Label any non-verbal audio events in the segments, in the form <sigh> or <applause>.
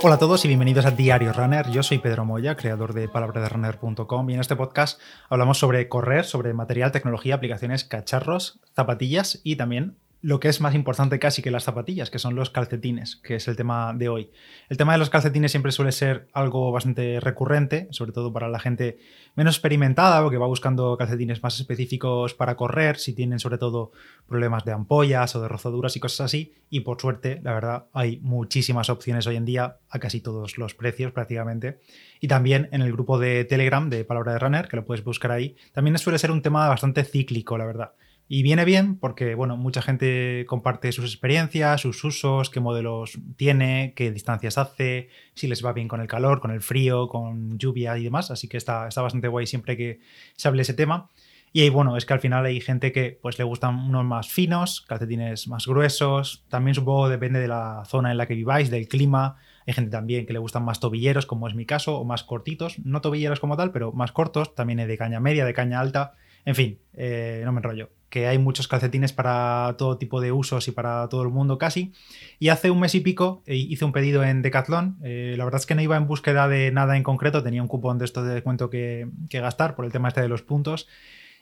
Hola a todos y bienvenidos a Diario Runner. Yo soy Pedro Moya, creador de palabraderunner.com y en este podcast hablamos sobre correr, sobre material, tecnología, aplicaciones, cacharros, zapatillas y también lo que es más importante casi que las zapatillas, que son los calcetines, que es el tema de hoy. El tema de los calcetines siempre suele ser algo bastante recurrente, sobre todo para la gente menos experimentada o que va buscando calcetines más específicos para correr, si tienen sobre todo problemas de ampollas o de rozaduras y cosas así. Y por suerte, la verdad, hay muchísimas opciones hoy en día a casi todos los precios prácticamente. Y también en el grupo de Telegram de Palabra de Runner, que lo puedes buscar ahí, también suele ser un tema bastante cíclico, la verdad. Y viene bien porque, bueno, mucha gente comparte sus experiencias, sus usos, qué modelos tiene, qué distancias hace, si les va bien con el calor, con el frío, con lluvia y demás. Así que está, está bastante guay siempre que se hable ese tema. Y ahí, bueno, es que al final hay gente que pues le gustan unos más finos, calcetines más gruesos. También supongo depende de la zona en la que viváis, del clima. Hay gente también que le gustan más tobilleros, como es mi caso, o más cortitos. No tobilleros como tal, pero más cortos. También hay de caña media, de caña alta. En fin, eh, no me enrollo que hay muchos calcetines para todo tipo de usos y para todo el mundo casi. Y hace un mes y pico eh, hice un pedido en Decathlon. Eh, la verdad es que no iba en búsqueda de nada en concreto, tenía un cupón de esto de descuento que, que, gastar por el tema este de los puntos.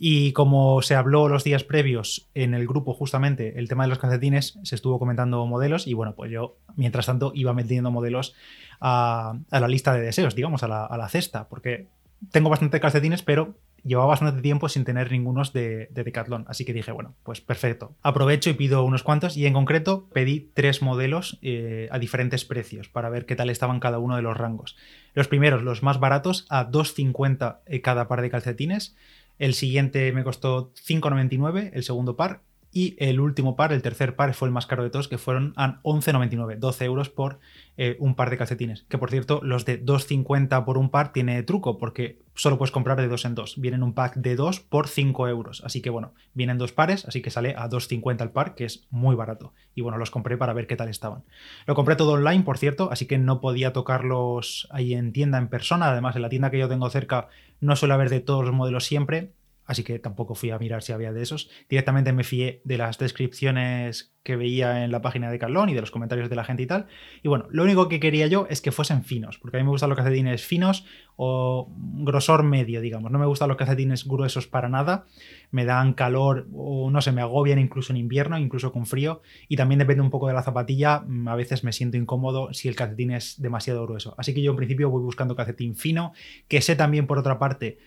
Y como se habló los días previos en el grupo justamente el tema de los calcetines, se estuvo comentando modelos y bueno, pues yo mientras tanto iba metiendo modelos a, a la lista de deseos, digamos, a la, a la cesta, porque tengo bastante calcetines, pero llevaba bastante tiempo sin tener ningunos de, de, así que dije, bueno, pues perfecto. Aprovecho y pido unos cuantos y en concreto pedí tres modelos eh, a diferentes precios para ver qué tal estaban cada uno de los rangos. Los primeros, los más baratos, a 2,50 cada par de calcetines. El siguiente me costó 5,99 el segundo par y el último par, el tercer par, fue el más caro de todos, que fueron a 11,99, 12 euros por eh, un par de calcetines. Que por cierto, los de 2,50 por un par tiene truco, porque solo puedes comprar de dos en dos. Vienen un pack de dos por 5 euros. Así que bueno, vienen dos pares, así que sale a 2,50 el par, que es muy barato. Y bueno, los compré para ver qué tal estaban. Lo compré todo online, por cierto, así que no podía tocarlos ahí en tienda, en persona. Además, en la tienda que yo tengo cerca no suele haber de todos los modelos siempre así que tampoco fui a mirar si había de esos. Directamente me fié de las descripciones que veía en la página de Carlón y de los comentarios de la gente y tal. Y bueno, lo único que quería yo es que fuesen finos, porque a mí me gustan los calcetines finos o grosor medio, digamos. No me gustan los calcetines gruesos para nada. Me dan calor o no sé, me agobian incluso en invierno, incluso con frío. Y también depende un poco de la zapatilla. A veces me siento incómodo si el calcetín es demasiado grueso. Así que yo en principio voy buscando calcetín fino, que sé también por otra parte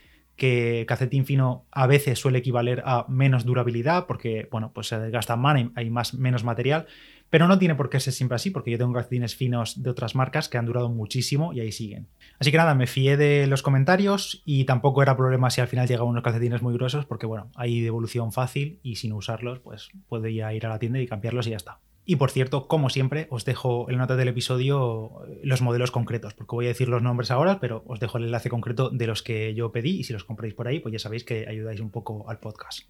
que calcetín fino a veces suele equivaler a menos durabilidad porque, bueno, pues se desgasta más, hay más, menos material, pero no tiene por qué ser siempre así porque yo tengo calcetines finos de otras marcas que han durado muchísimo y ahí siguen. Así que nada, me fié de los comentarios y tampoco era problema si al final llegaban unos calcetines muy gruesos porque, bueno, hay devolución fácil y sin usarlos, pues podría ir a la tienda y cambiarlos y ya está. Y por cierto, como siempre, os dejo en la nota del episodio eh, los modelos concretos, porque voy a decir los nombres ahora, pero os dejo el enlace concreto de los que yo pedí y si los compráis por ahí, pues ya sabéis que ayudáis un poco al podcast.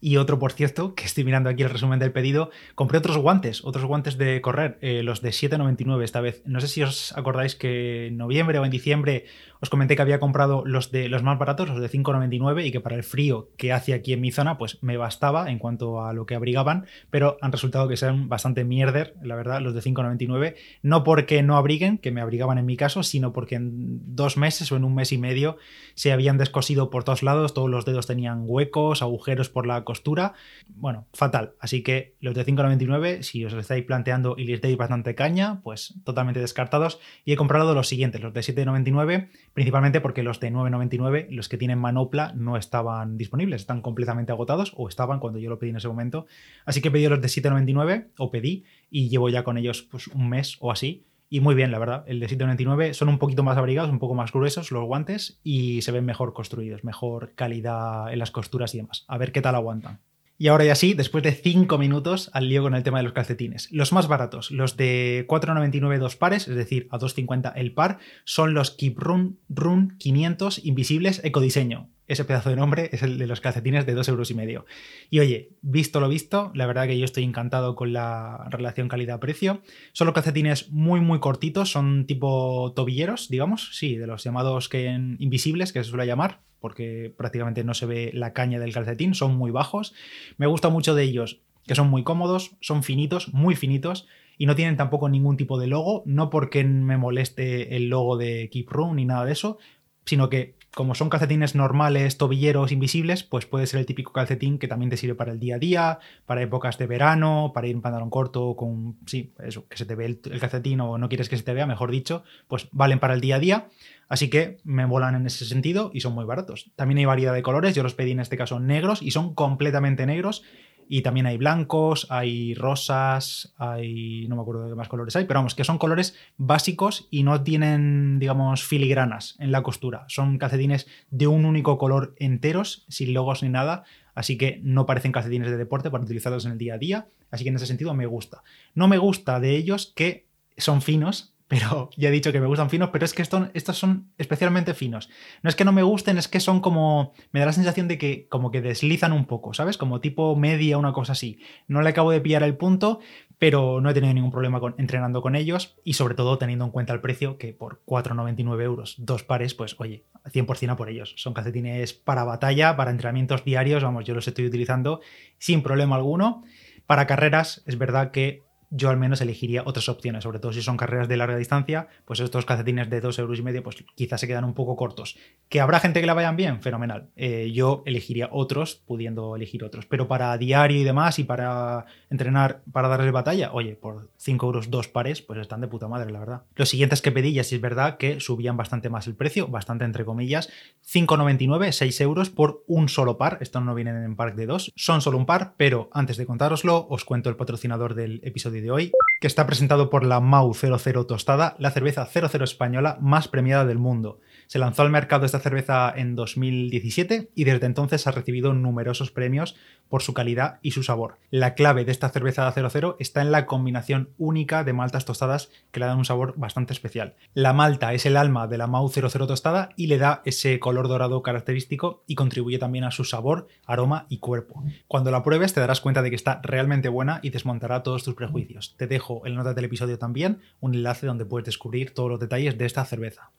Y otro, por cierto, que estoy mirando aquí el resumen del pedido, compré otros guantes, otros guantes de correr, eh, los de 7,99 esta vez. No sé si os acordáis que en noviembre o en diciembre os comenté que había comprado los de los más baratos, los de 5,99 y que para el frío que hace aquí en mi zona, pues me bastaba en cuanto a lo que abrigaban, pero han resultado que sean bastante mierder, la verdad, los de 5,99. No porque no abriguen, que me abrigaban en mi caso, sino porque en dos meses o en un mes y medio se habían descosido por todos lados, todos los dedos tenían huecos, agujeros por la costura. Bueno, fatal. Así que los de 5,99, si os estáis planteando y les dais bastante caña, pues totalmente descartados. Y he comprado los siguientes, los de 7,99 principalmente porque los de 9,99, los que tienen manopla, no estaban disponibles, están completamente agotados o estaban cuando yo lo pedí en ese momento. Así que pedí los de 7,99 o pedí y llevo ya con ellos pues, un mes o así. Y muy bien, la verdad. El de 7,99 son un poquito más abrigados, un poco más gruesos los guantes y se ven mejor construidos, mejor calidad en las costuras y demás. A ver qué tal aguantan. Y ahora ya sí, después de 5 minutos, al lío con el tema de los calcetines. Los más baratos, los de 4,99 dos pares, es decir, a 2,50 el par, son los Keep Run, Run 500 Invisibles Ecodiseño ese pedazo de nombre es el de los calcetines de 2 euros y medio. Y oye, visto lo visto, la verdad que yo estoy encantado con la relación calidad-precio. Son los calcetines muy, muy cortitos, son tipo tobilleros, digamos, sí, de los llamados que invisibles, que se suele llamar, porque prácticamente no se ve la caña del calcetín, son muy bajos. Me gusta mucho de ellos, que son muy cómodos, son finitos, muy finitos y no tienen tampoco ningún tipo de logo, no porque me moleste el logo de Keep Room ni nada de eso, sino que como son calcetines normales, tobilleros, invisibles, pues puede ser el típico calcetín que también te sirve para el día a día, para épocas de verano, para ir en pantalón corto con, sí, eso, que se te ve el, calcetín o no quieres que se te vea, mejor dicho, pues valen para el día a día. Así que me volan en ese sentido y son muy baratos. También hay variedad de colores, yo los pedí en este caso negros y son completamente negros y también hay blancos, hay rosas, hay. no me acuerdo de qué más colores hay, pero vamos, que son colores básicos y no tienen, digamos, filigranas en la costura. Son calcetines de un único color enteros, sin logos ni nada. Así que no parecen calcetines de deporte para utilizarlos en el día a día. Así que en ese sentido me gusta. No me gusta de ellos que son finos, pero ya he dicho que me gustan finos, pero es que estos, son especialmente finos. No es que no me gusten, es que son como. Me da la sensación de que como que deslizan un poco, ¿sabes? Como tipo media, una cosa así. No le acabo de pillar el punto, pero no he tenido ningún problema con, entrenando con ellos y sobre todo teniendo en cuenta el precio, que por 4,99 euros, dos pares, pues oye, 100% a por ellos. Son calcetines para batalla, para entrenamientos diarios, vamos, yo los estoy utilizando sin problema alguno. Para carreras, es verdad que yo al menos elegiría otras opciones, sobre todo si son carreras de larga distancia, pues estos calcetines de 2 euros y medio, pues quizás se quedan un poco cortos. ¿Que habrá gente que la vayan bien? Fenomenal. Eh, yo elegiría otros, pudiendo elegir otros. Pero para diario y demás, y para entrenar, para darles batalla, oye, por 5 euros dos pares, pues están de puta madre, la verdad. Los siguientes que pedí, ya sí es verdad que subían bastante más el precio, bastante entre comillas, 5,99, 6 euros por un solo par. Estos no vienen en pack de dos, son solo un par, pero antes de contároslo, os cuento el patrocinador del episodio de hoy, que está presentado por la Mau 00 Tostada, la cerveza 00 española más premiada del mundo. Se lanzó al mercado esta cerveza en 2017 y desde entonces ha recibido numerosos premios por su calidad y su sabor. La clave de esta cerveza 00 está en la combinación única de maltas tostadas que le dan un sabor bastante especial. La malta es el alma de la Mau 00 tostada y le da ese color dorado característico y contribuye también a su sabor, aroma y cuerpo. Cuando la pruebes te darás cuenta de que está realmente buena y desmontará todos tus prejuicios. Te dejo en la nota del episodio también un enlace donde puedes descubrir todos los detalles de esta cerveza.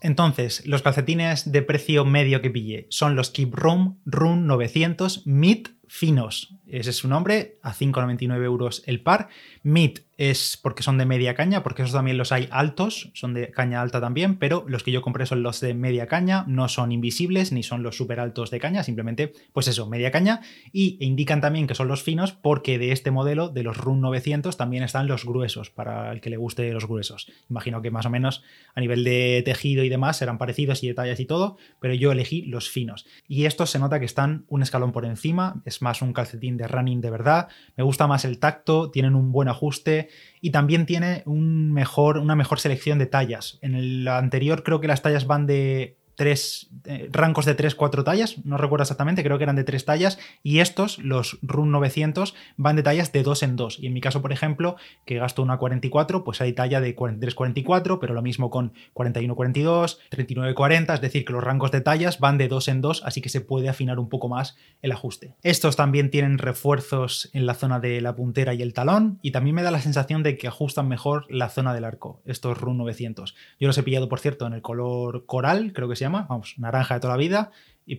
Entonces, los calcetines de precio medio que pillé son los Keep Room Run 900 Mid finos. Ese es su nombre, a 5,99 euros el par. Mid es porque son de media caña, porque esos también los hay altos, son de caña alta también, pero los que yo compré son los de media caña, no son invisibles ni son los súper altos de caña, simplemente, pues eso, media caña. Y indican también que son los finos porque de este modelo, de los Run 900, también están los gruesos, para el que le guste los gruesos. Imagino que más o menos a nivel de tejido y demás serán parecidos y detalles y todo, pero yo elegí los finos. Y estos se nota que están un escalón por encima, es más un calcetín de running de verdad. Me gusta más el tacto, tienen un buen ajuste y también tiene una mejor selección de tallas. En el anterior creo que las tallas van de tres eh, rangos de 3-4 tallas, no recuerdo exactamente, creo que eran de 3 tallas, y estos, los Run 900, van de tallas de 2 en 2. Y en mi caso, por ejemplo, que gasto una 44, pues hay talla de 43-44, pero lo mismo con 41-42, 39-40, es decir, que los rangos de tallas van de 2 en 2, así que se puede afinar un poco más el ajuste. Estos también tienen refuerzos en la zona de la puntera y el talón, y también me da la sensación de que ajustan mejor la zona del arco, estos Run 900. Yo los he pillado, por cierto, en el color coral, creo que llama, vamos, naranja de toda la vida,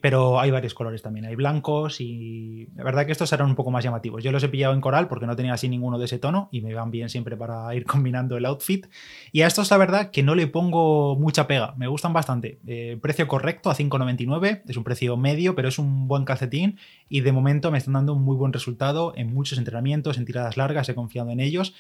pero hay varios colores también, hay blancos y la verdad que estos serán un poco más llamativos. Yo los he pillado en coral porque no tenía así ninguno de ese tono y me van bien siempre para <laughs> ir combinando el outfit. Y a estos la verdad que no le pongo mucha pega, me gustan bastante. Eh, precio correcto a 5,99, es un precio medio, pero es un buen calcetín y de momento me están dando un muy buen resultado en muchos entrenamientos, en tiradas largas, he confiado en ellos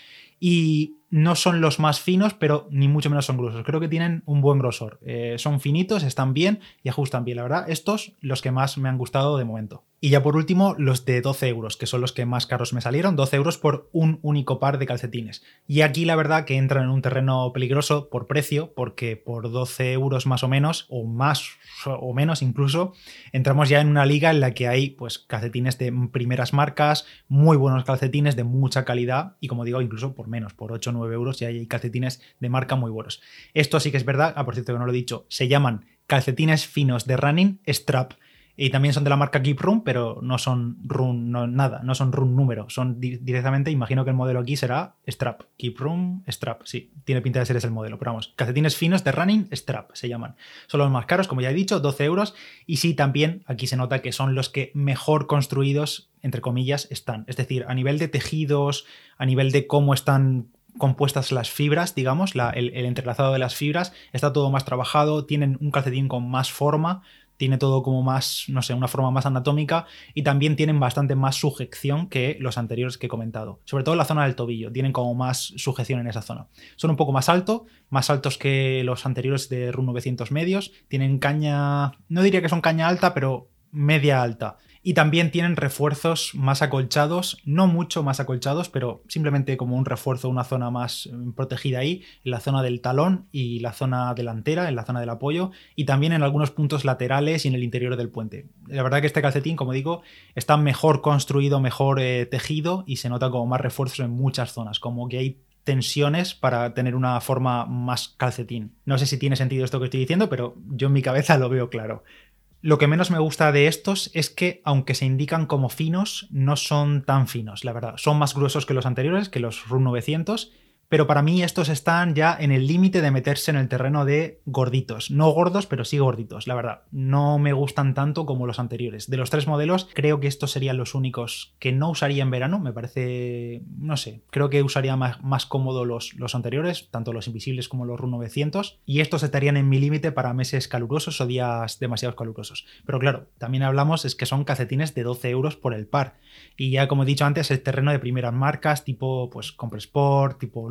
y no son los más finos, pero ni mucho menos son gruesos. Creo que tienen un buen grosor. Eh, son finitos, están bien y ajustan bien. La verdad, estos los que más me han gustado de momento. Y ya por último, los de 12 euros, que son los que más caros me salieron, 12 euros por un único par de calcetines. Y aquí la verdad que entran en un terreno peligroso por precio, porque por 12 euros más o menos, o más o menos incluso, entramos ya en una liga en la que hay pues calcetines de primeras marcas, muy buenos calcetines de mucha calidad, y como digo, incluso por menos, por 8 o 9 euros ya hay calcetines de marca muy buenos. Esto sí que es verdad, ah, por cierto que no lo he dicho, se llaman calcetines finos de running strap y también son de la marca Keep Room, pero no son Run, no, nada, no son Run número, son directamente, imagino que el modelo aquí será Strap, Keep Room, Strap, sí, tiene pinta de ser ese el modelo, pero vamos, calcetines finos de running, Strap se llaman. Son los más caros, como ya he dicho, 12 euros, y sí, también aquí se nota que son los que mejor construidos, entre comillas, están. Es decir, a nivel de tejidos, a nivel de cómo están compuestas las fibras, digamos, el, el, entrelazado de las fibras, está todo más trabajado, tienen un calcetín con más forma, tiene todo como más, no sé, una forma más anatómica y también tienen bastante más sujeción que los anteriores que he comentado. Sobre todo en la zona del tobillo, tienen como más sujeción en esa zona. Son un poco más altos, más altos que los anteriores de RUN 900 medios, tienen caña, no diría que son caña alta, pero media alta y también tienen refuerzos más acolchados, no mucho más acolchados, pero simplemente como un refuerzo, una zona más mm, protegida ahí, en la zona del talón y la zona delantera, en la zona del apoyo, y también en algunos puntos laterales y en el interior del puente. La verdad que este calcetín, como digo, está mejor construido, mejor eh, tejido y se nota como más refuerzos en muchas zonas, como que hay tensiones para tener una forma más calcetín. No sé si tiene sentido esto que estoy diciendo, pero yo en mi cabeza lo veo claro. Lo que menos me gusta de estos es que, aunque se indican como finos, no son tan finos, la verdad. Son más gruesos que los anteriores, que los RUN 900, pero para mí estos están ya en el límite de meterse en el terreno de gorditos. No gordos, pero sí gorditos, la verdad. No me gustan tanto como los anteriores. De los tres modelos, creo que estos serían los únicos que no usaría en verano. Me parece, no sé, creo que usaría más, cómodo los, los anteriores, tanto los invisibles como los RUN 900. Y estos estarían en mi límite para meses calurosos o días demasiado calurosos. Pero claro, también hablamos es que son calcetines de 12 euros por el par. Y ya como he dicho antes, el terreno de primeras marcas, tipo pues Compressport, tipo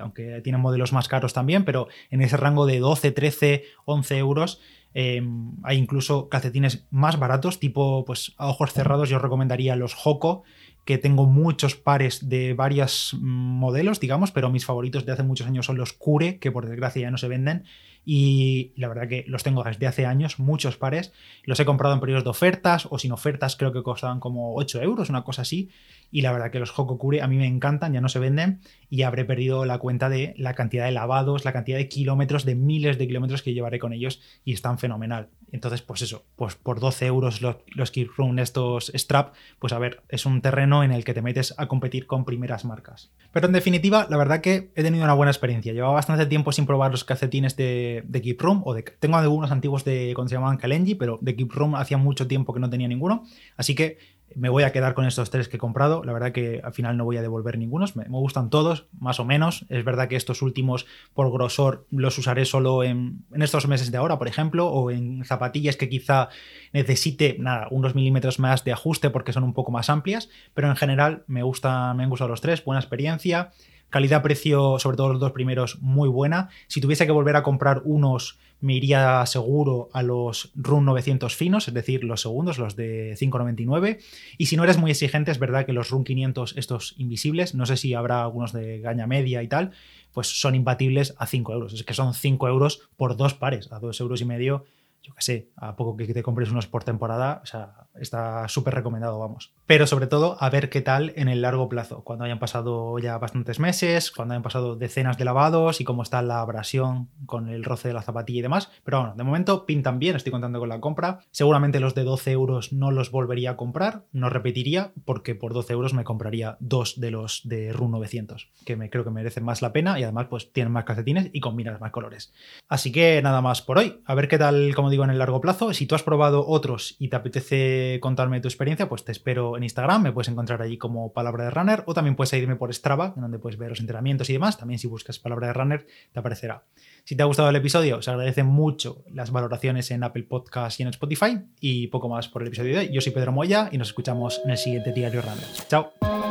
aunque tienen modelos más caros también, pero en ese rango de 12, 13, 11 euros. Em, hay incluso calcetines más baratos, tipo pues a ojos cerrados yo recomendaría los Hoco, que tengo muchos pares de varios mm, modelos, digamos, pero mis favoritos de hace muchos años son los Cure, que por desgracia ya no se venden, y la verdad que los tengo desde hace años, muchos pares, los he comprado en periodos de ofertas o sin ofertas, creo que costaban como 8 euros, una cosa así, y la verdad que los Hokokure a mí me encantan, ya no se venden. Y habré perdido la cuenta de la cantidad de lavados, la cantidad de kilómetros, de miles de kilómetros que llevaré con ellos y están fenomenal. Entonces, pues eso, pues por 12 euros los, los Keep Room, estos Strap, pues a ver, es un terreno en el que te metes a competir con primeras marcas. Pero en definitiva, la verdad que he tenido una buena experiencia. Llevaba bastante tiempo sin probar los calcetines de, de Keep Room, o tengo algunos antiguos de cuando se llamaban Kalenji, pero de Keep Room hacía mucho tiempo que no tenía ninguno. Así que me voy a quedar con estos tres que he comprado. La verdad que al final no voy a devolver ningunos. Me, gustan todos, más o menos. Es verdad que estos últimos, por grosor, los usaré solo en, estos meses de ahora, por ejemplo, o en zapatillas que quizá necesite nada, unos milímetros más de ajuste porque son un poco más amplias. Pero en general me, gusta, me han gustado los tres. Buena experiencia. Calidad-precio, sobre todo los dos primeros, muy buena. Si tuviese que volver a comprar unos, me iría seguro a los Run 900 finos, es decir, los segundos, los de 5,99. Y si no eres muy exigente, es verdad que los Run 500, estos invisibles, no sé si habrá algunos de gaña media y tal, pues son imbatibles a 5 euros. Es que son 5 euros por dos pares, a 2 euros y medio yo qué sé, a poco que te compres unos por temporada, o sea, está súper recomendado, vamos. Pero sobre todo, a ver qué tal en el largo plazo, cuando hayan pasado ya bastantes meses, cuando hayan pasado decenas de lavados y cómo está la abrasión con el roce de la zapatilla y demás. Pero bueno, de momento pintan bien, estoy contando con la compra. Seguramente los de 12 euros no los volvería a comprar, no repetiría, porque por 12 euros me compraría dos de los de RUN 900, que me creo que merecen más la pena y además pues tienen más calcetines y combinan más colores. Así que nada más por hoy, a ver qué tal, digo, en el largo plazo. Si tú has probado otros y te apetece contarme tu experiencia, pues te espero en Instagram, me puedes encontrar allí como Palabra de Runner o también puedes seguirme por Strava, donde puedes ver los entrenamientos y demás. También si buscas Palabra de Runner te aparecerá. Si te ha gustado el episodio, se agradecen mucho las valoraciones en Apple Podcast y en Spotify y poco más por el episodio de hoy. Yo soy Pedro Moya y nos escuchamos en el siguiente Diario Runner. Chao.